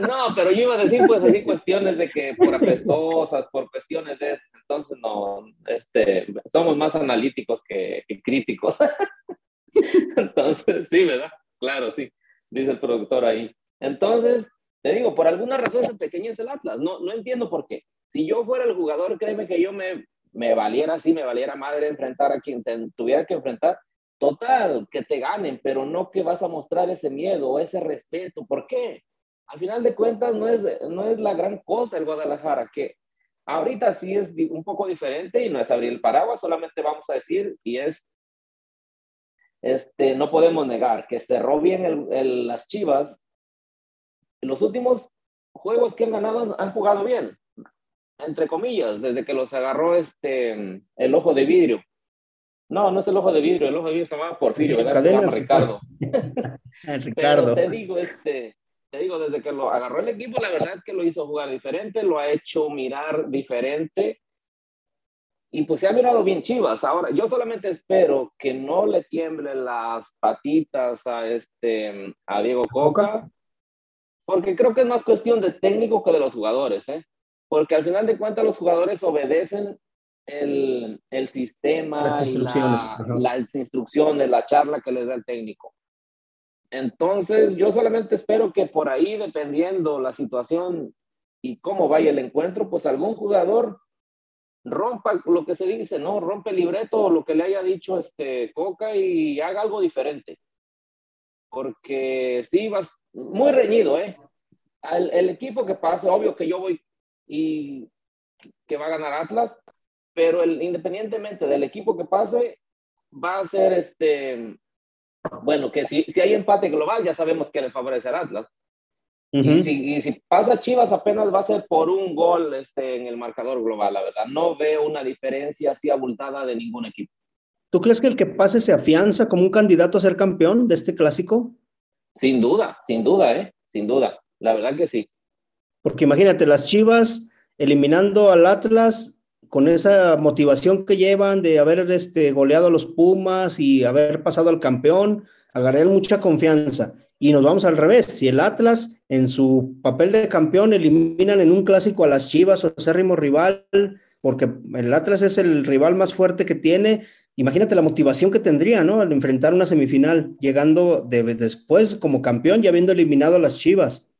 no, pero yo iba a decir, pues, así cuestiones de que por apestosas, por cuestiones de entonces no, este, somos más analíticos que, críticos. entonces, sí, ¿verdad? Claro, sí, dice el productor ahí. Entonces, te digo, por alguna razón se pequeñez el Atlas. No, no entiendo por qué. Si yo fuera el jugador, créeme que yo me me valiera así, me valiera madre enfrentar a quien tuviera que enfrentar, total, que te ganen, pero no que vas a mostrar ese miedo o ese respeto. ¿Por qué? Al final de cuentas no es, no es la gran cosa el Guadalajara, que ahorita sí es un poco diferente y no es abrir el paraguas, solamente vamos a decir, y es, este, no podemos negar que cerró bien el, las Chivas. los últimos juegos que han ganado han jugado bien entre comillas, desde que los agarró este, el ojo de vidrio. No, no es el ojo de vidrio, el ojo de vidrio se llama Porfirio, ¿verdad? Se llama Ricardo. Ricardo. te digo, este, te digo, desde que lo agarró el equipo, la verdad es que lo hizo jugar diferente, lo ha hecho mirar diferente. Y pues se ha mirado bien Chivas. Ahora, yo solamente espero que no le tiemblen las patitas a, este, a Diego Coca, porque creo que es más cuestión de técnico que de los jugadores, ¿eh? porque al final de cuentas los jugadores obedecen el, el sistema, las instrucciones, la, las instrucciones, la charla que les da el técnico. Entonces, yo solamente espero que por ahí, dependiendo la situación y cómo vaya el encuentro, pues algún jugador rompa lo que se dice, ¿no? Rompe el libreto o lo que le haya dicho este Coca y haga algo diferente. Porque sí, va muy reñido, ¿eh? El, el equipo que pase, obvio que yo voy y que va a ganar Atlas, pero el, independientemente del equipo que pase, va a ser este, bueno, que si, si hay empate global, ya sabemos que le favorece al Atlas. y, si, y, si, pasa Chivas, apenas va a ser por un gol este, en el marcador global, la verdad. No veo una diferencia así abultada de ningún equipo. ¿Tú crees que el que pase se afianza como un candidato a ser campeón de este clásico? Sin duda, sin duda, ¿eh? Sin duda. La verdad que sí. Porque imagínate, las Chivas eliminando al Atlas con esa motivación que llevan de haber este, goleado a los Pumas y haber pasado al campeón, agarrarían mucha confianza. Y nos vamos al revés. Si el Atlas, en su papel de campeón, eliminan en un clásico a las Chivas o acérrimo rival, porque el Atlas es el rival más fuerte que tiene, imagínate la motivación que tendría, ¿no? Al enfrentar una semifinal, llegando después como campeón y habiendo eliminado a las Chivas.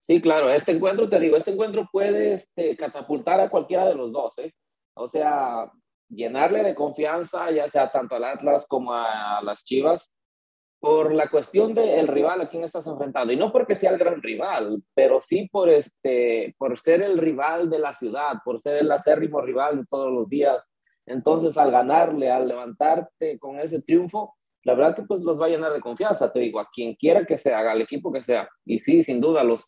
Sí, claro, este encuentro, te digo, este encuentro puede este, catapultar a cualquiera de los dos, ¿eh? O sea, llenarle de confianza, ya sea tanto al Atlas como a las Chivas, por la cuestión del rival a quien estás enfrentando. Y no porque sea el gran rival, pero sí por, este, por ser el rival de la ciudad, por ser el acérrimo rival de todos los días. Entonces, al ganarle, al levantarte con ese triunfo, la verdad que pues los va a llenar de confianza, te digo, a quien quiera que sea, al equipo que sea. Y sí, sin duda, los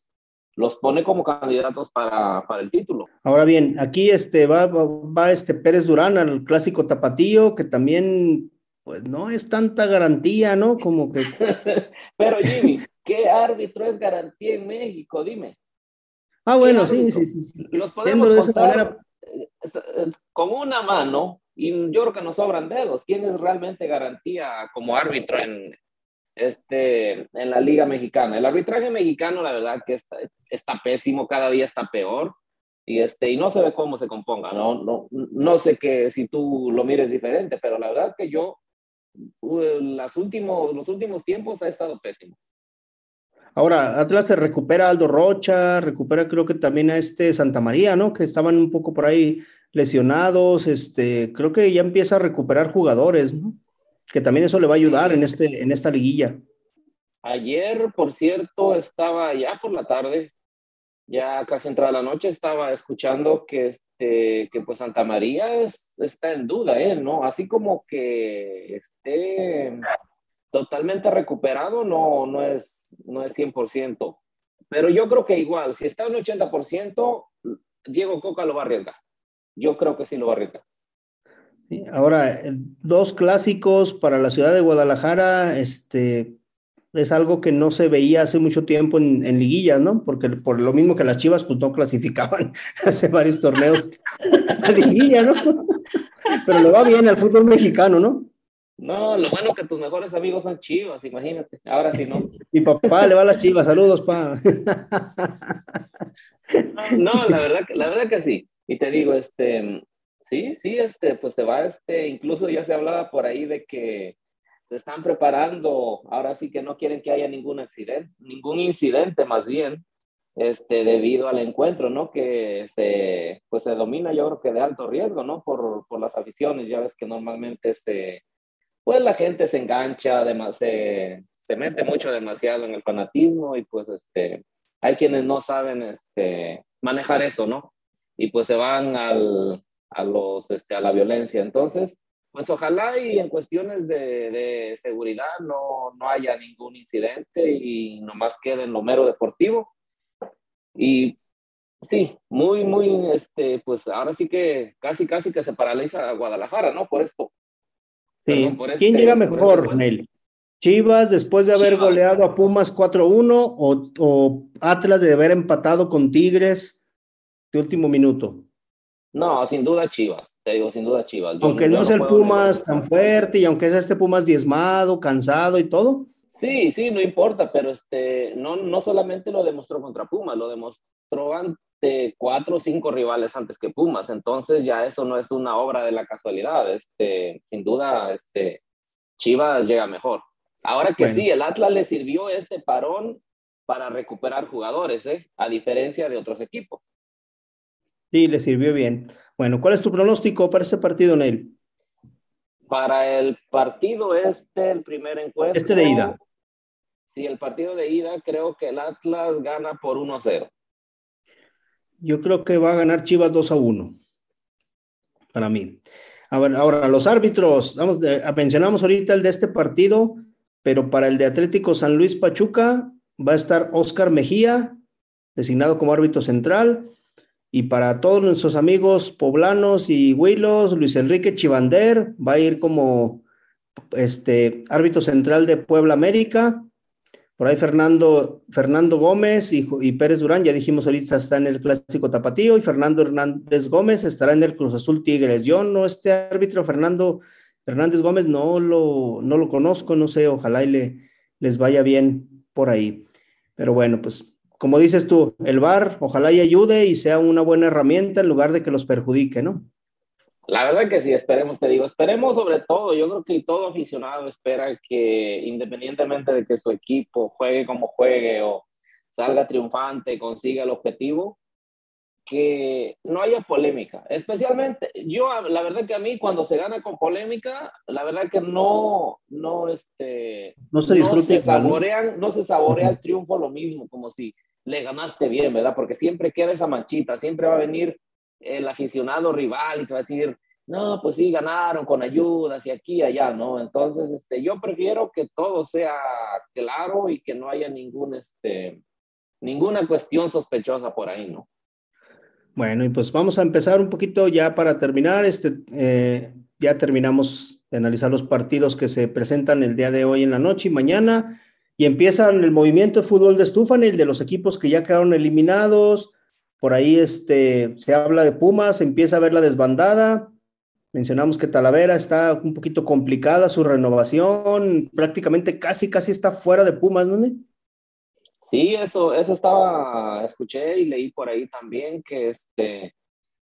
los pone como candidatos para, para el título. Ahora bien, aquí este, va, va, va, este Pérez Durán al clásico tapatío, que también pues no es tanta garantía, ¿no? Como que... Pero Jimmy, ¿qué árbitro es garantía en México? Dime. Ah, bueno, sí, sí, sí, Los podemos de esa manera... con una mano y yo creo que nos sobran dedos. ¿Quién es realmente garantía como árbitro en, este, en la Liga Mexicana? El arbitraje mexicano, la verdad que está, está pésimo, cada día está peor y este y no se ve cómo se componga no no no sé que si tú lo mires diferente pero la verdad que yo las últimos, los últimos tiempos ha estado pésimo. Ahora, Atlas se recupera Aldo Rocha, recupera creo que también a este Santa María, ¿no? Que estaban un poco por ahí lesionados, este, creo que ya empieza a recuperar jugadores, ¿no? Que también eso le va a ayudar en, este, en esta liguilla. Ayer, por cierto, estaba ya por la tarde, ya casi entrada la noche, estaba escuchando que, este, que pues Santa María está en duda, ¿eh? ¿no? Así como que esté totalmente recuperado, no, no, es, no es 100%. Pero yo creo que igual, si está en 80%, Diego Coca lo va a arriesgar. Yo creo que sí lo va a arriesgar. Ahora, dos clásicos para la ciudad de Guadalajara, este, es algo que no se veía hace mucho tiempo en, en, liguillas, ¿no? Porque por lo mismo que las Chivas, pues no clasificaban hace varios torneos a liguilla, ¿no? Pero le va bien al fútbol mexicano, ¿no? No, lo bueno que tus mejores amigos son Chivas, imagínate. Ahora sí no. Mi papá le va a las Chivas, saludos, pa. no, la verdad, la verdad que sí. Y te digo, este, sí, sí, este, pues se va, este, incluso ya se hablaba por ahí de que se están preparando, ahora sí que no quieren que haya ningún accidente, ningún incidente más bien, este, debido al encuentro, ¿no? Que se, pues se domina, yo creo que de alto riesgo, ¿no? Por, por las aficiones, ya ves que normalmente se, pues la gente se engancha, se, se mete mucho demasiado en el fanatismo y pues este, hay quienes no saben este, manejar eso, ¿no? Y pues se van al, a, los, este, a la violencia. Entonces, pues ojalá y en cuestiones de, de seguridad no, no, haya ningún incidente y nomás quede en lo mero deportivo. Y sí, muy, muy, este, pues ahora sí que casi, casi que se paraliza Guadalajara, ¿no? Por esto. Sí. Perdón, por este, ¿Quién llega mejor, Nel? Chivas después de haber Chivas. goleado a Pumas 4-1 o, o Atlas de haber empatado con Tigres de último minuto. No, sin duda Chivas te digo, sin duda Chivas. Yo aunque no, no es el Pumas tan fuerte y aunque es este Pumas diezmado, cansado y todo. Sí, sí, no importa, pero este, no, no solamente lo demostró contra Pumas, lo demostró ante cuatro o cinco rivales antes que Pumas, entonces ya eso no es una obra de la casualidad, este, sin duda, este, Chivas llega mejor. Ahora que bueno. sí, el Atlas le sirvió este parón para recuperar jugadores, ¿eh? a diferencia de otros equipos. Sí, le sirvió bien. Bueno, ¿cuál es tu pronóstico para este partido, Neil? Para el partido este, el primer encuentro. Este de ida. Sí, el partido de ida, creo que el Atlas gana por 1-0. Yo creo que va a ganar Chivas 2 a 1. Para mí. Ahora, ahora los árbitros, vamos, mencionamos ahorita el de este partido, pero para el de Atlético San Luis Pachuca va a estar Oscar Mejía, designado como árbitro central. Y para todos nuestros amigos poblanos y huilos, Luis Enrique Chivander va a ir como este árbitro central de Puebla América. Por ahí Fernando, Fernando Gómez y, y, Pérez Durán, ya dijimos ahorita está en el Clásico Tapatío, y Fernando Hernández Gómez estará en el Cruz Azul Tigres. Yo no, este árbitro, Fernando Hernández Gómez, no lo, no lo conozco, no sé, ojalá y le, les vaya bien por ahí. Pero bueno, pues como dices tú, el VAR ojalá y ayude y sea una buena herramienta en lugar de que los perjudique, ¿no? La verdad que sí, esperemos, te digo, esperemos sobre todo, yo creo que todo aficionado espera que independientemente de que su equipo juegue como juegue o salga triunfante, consiga el objetivo, que no haya polémica. Especialmente, yo, la verdad que a mí cuando se gana con polémica, la verdad que no, no, este, no se. No se saborean, no se saborea el triunfo lo mismo, como si le ganaste bien, ¿verdad? Porque siempre queda esa manchita, siempre va a venir el aficionado rival y te va a decir, no, pues sí, ganaron con ayudas y aquí y allá, ¿no? Entonces, este, yo prefiero que todo sea claro y que no haya ningún, este, ninguna cuestión sospechosa por ahí, ¿no? Bueno, y pues vamos a empezar un poquito ya para terminar. Este, eh, ya terminamos de analizar los partidos que se presentan el día de hoy en la noche y mañana. Y empiezan el movimiento de fútbol de estufa, el de los equipos que ya quedaron eliminados. Por ahí este, se habla de Pumas, empieza a ver la desbandada. Mencionamos que Talavera está un poquito complicada su renovación, prácticamente casi, casi está fuera de Pumas, ¿no? Sí, eso, eso estaba, escuché y leí por ahí también que este,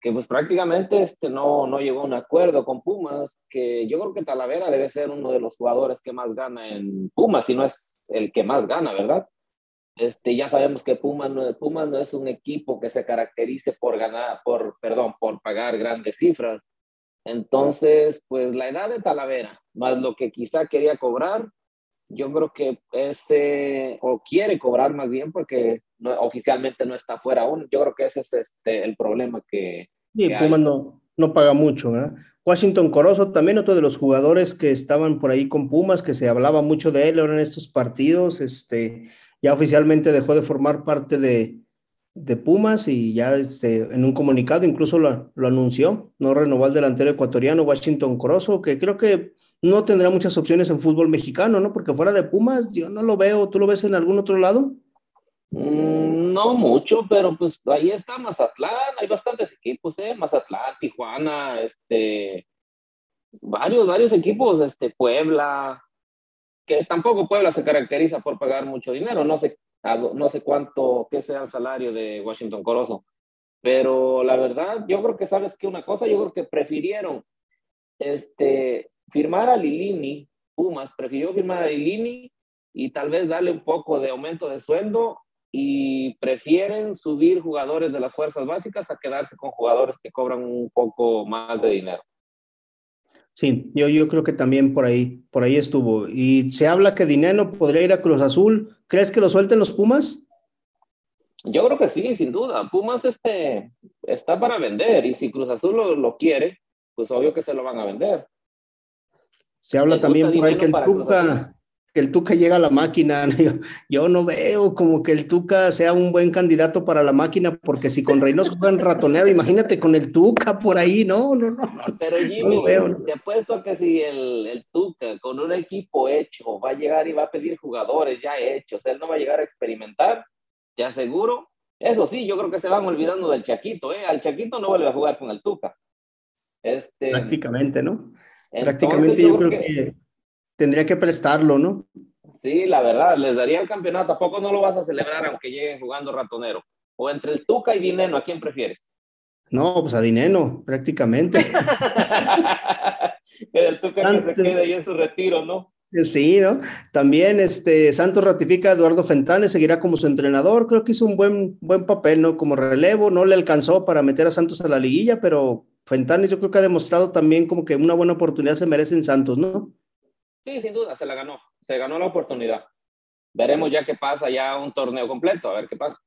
que pues prácticamente este no, no llegó a un acuerdo con Pumas, que yo creo que Talavera debe ser uno de los jugadores que más gana en Pumas, si no es el que más gana, ¿verdad? Este, ya sabemos que Pumas no, Pumas no es un equipo que se caracterice por ganar, por, perdón, por pagar grandes cifras. Entonces, pues la edad de Talavera, más lo que quizá quería cobrar, yo creo que ese, o quiere cobrar más bien porque oficialmente no está fuera aún. Yo creo que ese es este, el problema que... Sí, Pumas no, no paga mucho, ¿verdad? Washington Corozo, también otro de los jugadores que estaban por ahí con Pumas, que se hablaba mucho de él ahora en estos partidos, este, ya oficialmente dejó de formar parte de, de Pumas y ya este, en un comunicado incluso lo, lo, anunció, no renovó al delantero ecuatoriano Washington Corozo, que creo que no tendrá muchas opciones en fútbol mexicano, ¿no? Porque fuera de Pumas yo no lo veo, ¿tú lo ves en algún otro lado? Mm, no mucho, pero pues ahí está Mazatlán, hay bastantes equipos, ¿eh? Mazatlán, Tijuana, este, varios, varios equipos, este, Puebla, que tampoco Puebla se caracteriza por pagar mucho dinero, no sé no sé cuánto, qué sea el salario de Washington Corozo. Pero la verdad, yo creo que sabes que una cosa, yo creo que prefirieron este, firmar a Lilini, Pumas, prefirió firmar a Lilini y tal vez darle un poco de aumento de sueldo y prefieren subir jugadores de las fuerzas básicas a quedarse con jugadores que cobran un poco más de dinero. Sí, yo, yo creo que también por ahí, por ahí estuvo. Y se habla que Dineno podría ir a Cruz Azul. ¿Crees que lo suelten los Pumas? Yo creo que sí, sin duda. Pumas este, está para vender y si Cruz Azul lo, quiere, pues obvio que se lo van a vender. Se habla también por ahí que el Tuca, que el Tuca llega a la máquina. Yo, no veo como que el Tuca sea un buen candidato para la máquina, porque si con Reynoso juegan ratonero, imagínate con el Tuca por ahí, no, no, no. Pero Jimmy, te apuesto que si el, el, Tuca con un equipo hecho va a llegar y va a pedir jugadores ya hechos, él no va a llegar a experimentar, te aseguro. Eso sí, yo creo que se van olvidando del Chaquito, ¿eh? Al Chaquito no vuelve a jugar con el Tuca. Este, Prácticamente, ¿no? Prácticamente yo, creo, que tendría que prestarlo, ¿no? Sí, la verdad, les daría el campeonato. ¿A poco no lo vas a celebrar aunque lleguen jugando ratonero? O entre el Tuca y Dineno, ¿a quién prefieres? No, pues a Dineno, prácticamente. el Tuca que se quede ahí en su retiro, ¿no? Sí, ¿no? También este Santos ratifica a Eduardo Fentanes, seguirá como su entrenador. Creo que hizo un buen, buen papel, ¿no? Como relevo, no le alcanzó para meter a Santos a la liguilla, pero Fentanes yo creo que ha demostrado también como que una buena oportunidad se merece en Santos, ¿no? Sí, sin duda, se la ganó. Se ganó la oportunidad. Veremos ya qué pasa, ya un torneo completo, a ver qué pasa.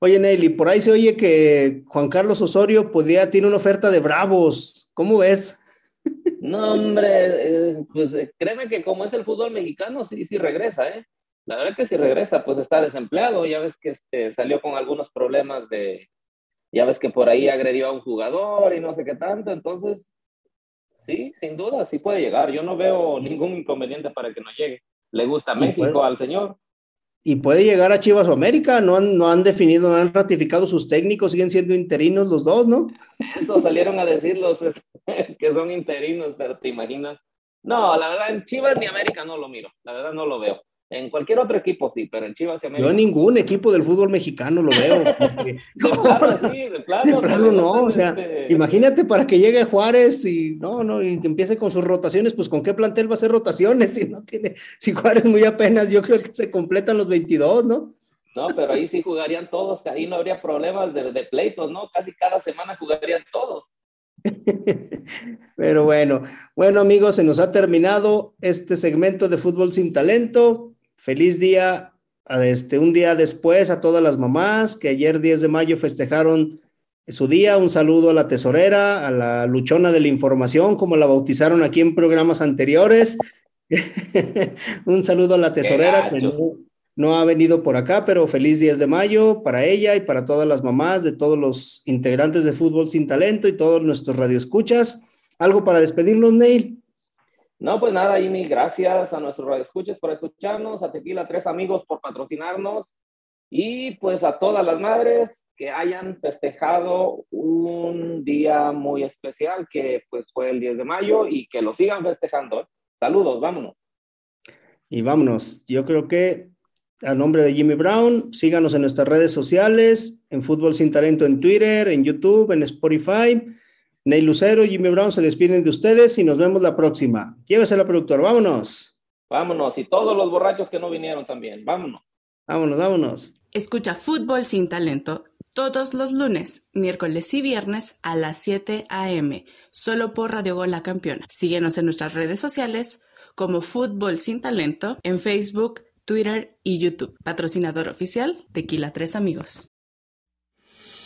Oye, Nelly, por ahí se oye que Juan Carlos Osorio podía, tiene una oferta de Bravos. ¿Cómo ves? No, hombre, eh, pues eh, créeme que como es el fútbol mexicano, sí, sí regresa, ¿eh? La verdad que si regresa, pues está desempleado. Ya ves que este, salió con algunos problemas de, ya ves que por ahí agredió a un jugador y no sé qué tanto. Entonces, Sí, sin duda, sí puede llegar. Yo no veo ningún inconveniente para que no llegue. Le gusta México al señor. Y puede llegar a Chivas o América, no han, no han definido, no han ratificado sus técnicos, siguen siendo interinos los dos, ¿no? Eso salieron a decirlos que son interinos, pero te imaginas. No, la verdad, en Chivas ni América no lo miro, la verdad no lo veo. En cualquier otro equipo sí, pero en Chivas y Yo en ningún equipo del fútbol mexicano lo veo. no, claro, sí, de plano. no, o sea, imagínate para que llegue Juárez y no, no, y que empiece con sus rotaciones, pues con qué plantel va a hacer rotaciones si no tiene, si Juárez muy apenas, yo creo que se completan los 22, ¿no? No, pero ahí sí jugarían todos, ahí no habría problemas de, de pleitos, ¿no? Casi cada semana jugarían todos. Pero bueno, bueno amigos, se nos ha terminado este segmento de Fútbol sin Talento feliz día, este, un día después a todas las mamás que ayer 10 de mayo festejaron su día. Un saludo a la tesorera, a la luchona de la información, como la bautizaron aquí en programas anteriores. un saludo a la tesorera que no ha venido por acá, pero feliz 10 de mayo para ella y para todas las mamás de todos los integrantes de Fútbol Sin Talento y todos nuestros radioescuchas. ¿Algo para despedirnos, Neil? No, pues nada, Jimmy, gracias a nuestros radioescuchas por escucharnos, a Tequila Tres Amigos por patrocinarnos y pues a todas las madres que hayan festejado un día muy especial que pues fue el 10 de mayo y que lo sigan festejando. Saludos, vámonos. Y vámonos. Yo creo que a nombre de Jimmy Brown, síganos en nuestras redes sociales, en Fútbol Sin Talento en Twitter, en YouTube, en Spotify. Ney Lucero y Jimmy Brown se despiden de ustedes y nos vemos la próxima. Llévesela, productor, vámonos. Vámonos, y todos los borrachos que no vinieron también, vámonos. Vámonos, vámonos. Escucha Fútbol Sin Talento todos los lunes, miércoles y viernes a las 7 a.m. solo por Radio Gol La Campeona. Síguenos en nuestras redes sociales como Fútbol Sin Talento en Facebook, Twitter y YouTube. Patrocinador oficial Tequila Tres Amigos.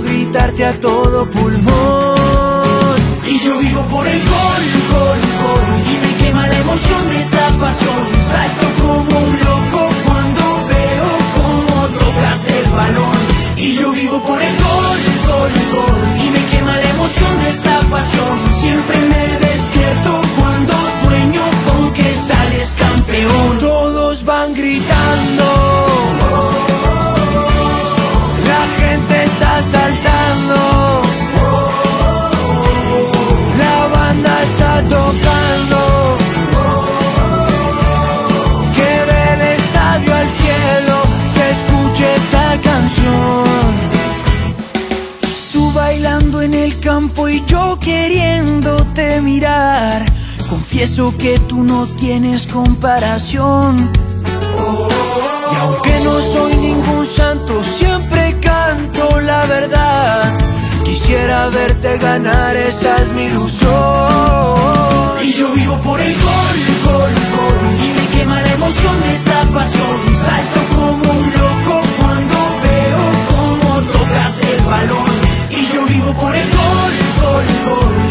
Gritarte a todo pulmón. Y yo vivo por el gol, gol, gol. Y me quema la emoción de esta pasión. Salto como un loco cuando veo cómo tocas el balón. Y yo vivo por el gol, gol, gol. Y me quema la emoción de esta pasión. Siempre me despierto yo queriéndote mirar Confieso que tú no tienes comparación y aunque no soy ningún santo, siempre canto la verdad. Quisiera verte ganar, esa es mi ilusión. Y yo vivo por el gol, gol, gol. Y me quema la emoción de esta pasión. Salto como un loco cuando veo cómo tocas el balón. Y yo vivo por el gol,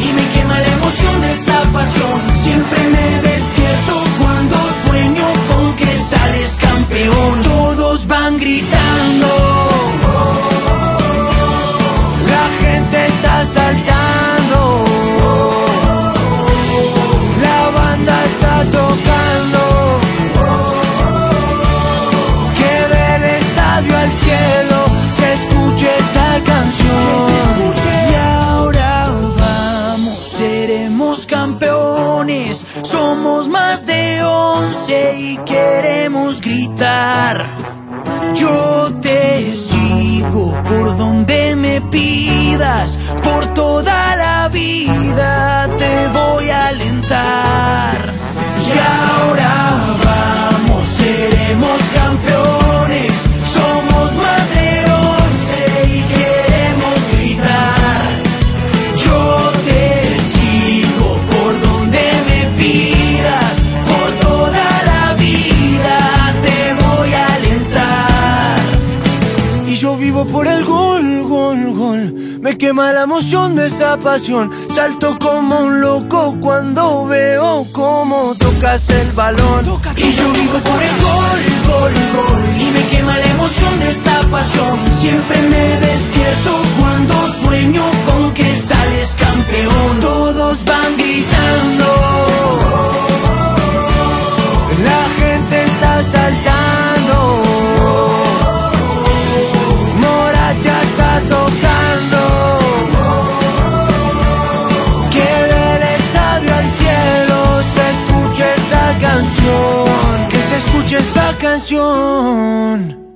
Y me quema la emoción de esta pasión. Siempre me despierto cuando sueño con que sales campeón. Todos van gritando. La gente está saltando. Por toda la vida La emoción de esta pasión. Salto como un loco cuando veo cómo tocas el balón. Y yo vivo por el gol, gol, gol. Y me quema la emoción de esta pasión. Siempre me despierto cuando sueño con que sales campeón. Todos van gritando. La gente está saltando. Que se escuche esta canción.